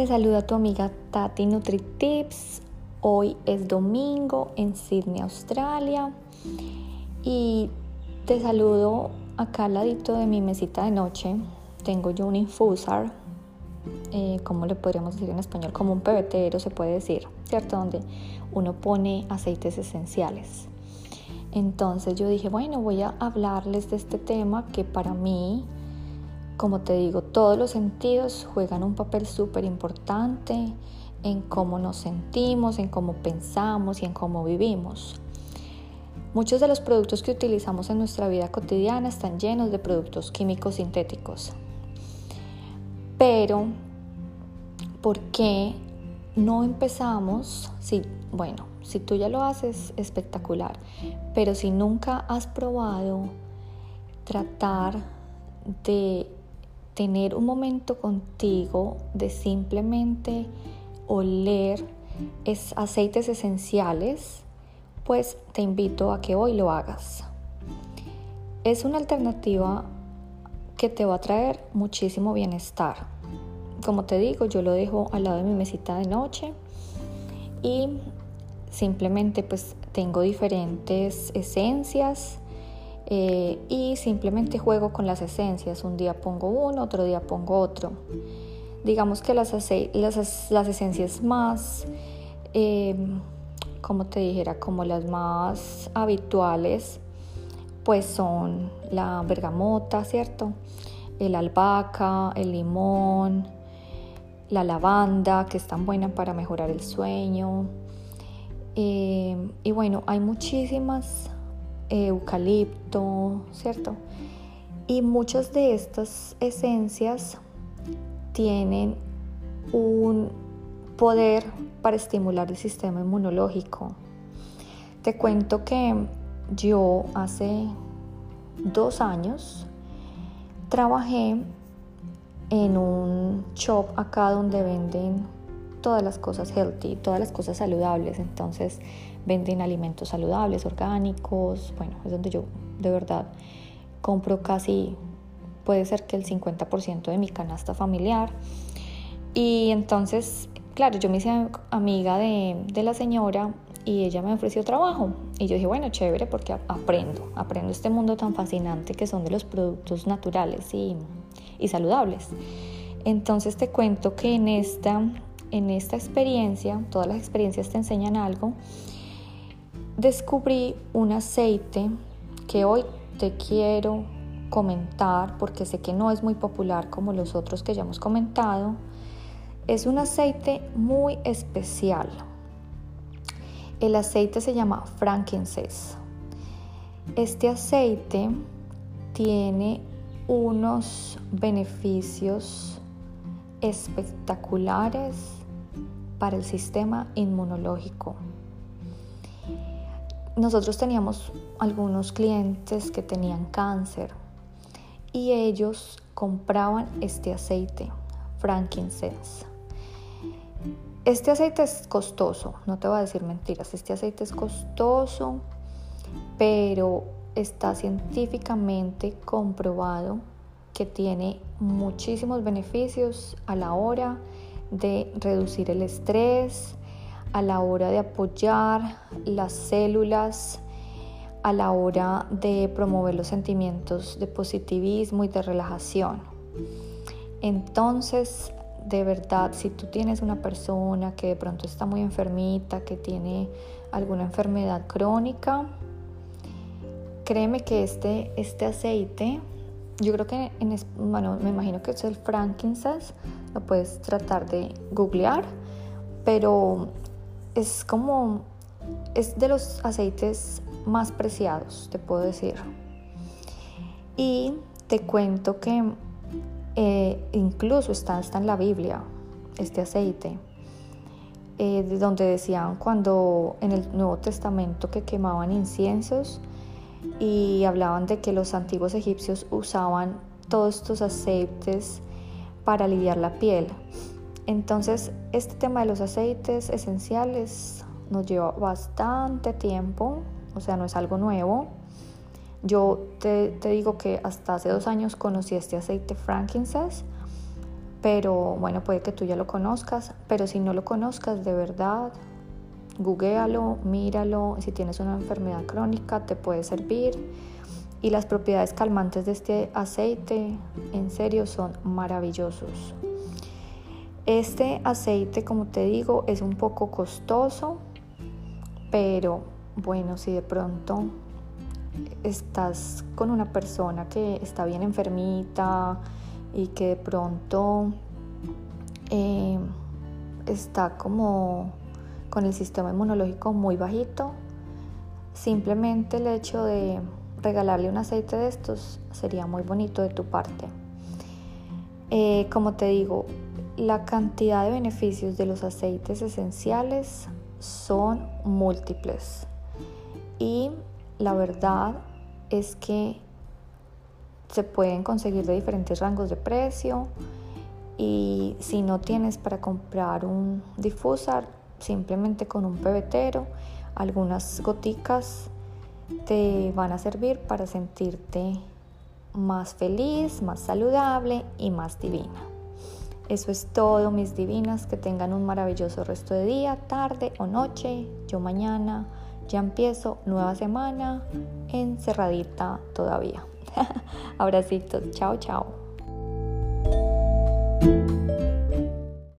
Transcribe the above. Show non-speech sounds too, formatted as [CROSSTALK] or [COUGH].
Te saluda tu amiga Tati NutriTips. Hoy es domingo en Sydney, Australia. Y te saludo acá al ladito de mi mesita de noche. Tengo yo un infusar, eh, como le podríamos decir en español? Como un pebetero se puede decir, ¿cierto? Donde uno pone aceites esenciales. Entonces yo dije, bueno, voy a hablarles de este tema que para mí como te digo, todos los sentidos juegan un papel súper importante en cómo nos sentimos, en cómo pensamos y en cómo vivimos. Muchos de los productos que utilizamos en nuestra vida cotidiana están llenos de productos químicos sintéticos. Pero, ¿por qué no empezamos? Si, bueno, si tú ya lo haces, espectacular. Pero si nunca has probado tratar de tener un momento contigo de simplemente oler es aceites esenciales, pues te invito a que hoy lo hagas. Es una alternativa que te va a traer muchísimo bienestar. Como te digo, yo lo dejo al lado de mi mesita de noche y simplemente pues tengo diferentes esencias eh, y simplemente juego con las esencias. Un día pongo uno, otro día pongo otro. Digamos que las, las, esencias más, eh, como te dijera, como las más habituales, pues son la bergamota, ¿cierto? El albahaca, el limón, la lavanda, que es tan buena para mejorar el sueño. Eh, y bueno, hay muchísimas eucalipto, ¿cierto? Y muchas de estas esencias tienen un poder para estimular el sistema inmunológico. Te cuento que yo hace dos años trabajé en un shop acá donde venden todas las cosas healthy, todas las cosas saludables. Entonces venden alimentos saludables, orgánicos. Bueno, es donde yo de verdad compro casi, puede ser que el 50% de mi canasta familiar. Y entonces, claro, yo me hice amiga de, la señora y ella me ofreció trabajo. Y yo dije, bueno, chévere, porque aprendo, aprendo este mundo tan fascinante que son de los productos naturales y, y saludables. Entonces te cuento que en esta en esta experiencia, todas las experiencias te enseñan algo, descubrí un aceite que hoy te quiero comentar porque sé que no es muy popular como los otros que ya hemos comentado. Es un aceite muy especial. El aceite se llama frankincense. Este aceite tiene unos beneficios espectaculares para el sistema inmunológico. Nosotros teníamos algunos clientes que tenían cáncer y ellos compraban este aceite, frankincense. Este aceite es costoso, no te voy a decir mentiras, este aceite es costoso, pero está científicamente comprobado que tiene muchísimos beneficios a la hora de reducir el estrés, a la hora de apoyar las células, a la hora de promover los sentimientos de positivismo y de relajación. Entonces, de verdad, si tú tienes una persona que de pronto está muy enfermita, que tiene alguna enfermedad crónica, créeme que este, este aceite yo creo que, en, bueno, me imagino que es el frankincense, lo puedes tratar de googlear, pero es como, es de los aceites más preciados, te puedo decir. Y te cuento que eh, incluso está, en la Biblia este aceite, eh, donde decían cuando en el Nuevo Testamento que quemaban inciensos, y hablaban de que los antiguos egipcios usaban todos estos aceites para aliviar la piel. Entonces, este tema de los aceites esenciales nos lleva bastante tiempo, o sea, no es algo nuevo. Yo te, digo que hasta hace dos años conocí este aceite frankincense, pero bueno, puede que tú ya lo conozcas, pero si no lo conozcas de verdad, googlealo, míralo, si tienes una enfermedad crónica te puede servir. Y las propiedades calmantes de este aceite, en serio, son maravillosos. Este aceite, como te digo, es un poco costoso, pero bueno, si de pronto estás con una persona que está bien enfermita y que de pronto eh, está como con el sistema inmunológico muy bajito, simplemente el hecho de regalarle un aceite de estos sería muy bonito de tu parte. Eh, como te digo, la cantidad de beneficios de los aceites esenciales son múltiples y la verdad es que se pueden conseguir de diferentes rangos de precio y si no tienes para comprar un difusar, simplemente con un pebetero, algunas goticas te van a servir para sentirte más feliz, más saludable y más divina. Eso es todo, mis divinas. Que tengan un maravilloso resto de día, tarde o noche. Yo mañana ya empiezo nueva semana encerradita todavía. [LAUGHS] Abracitos. Chao, chao.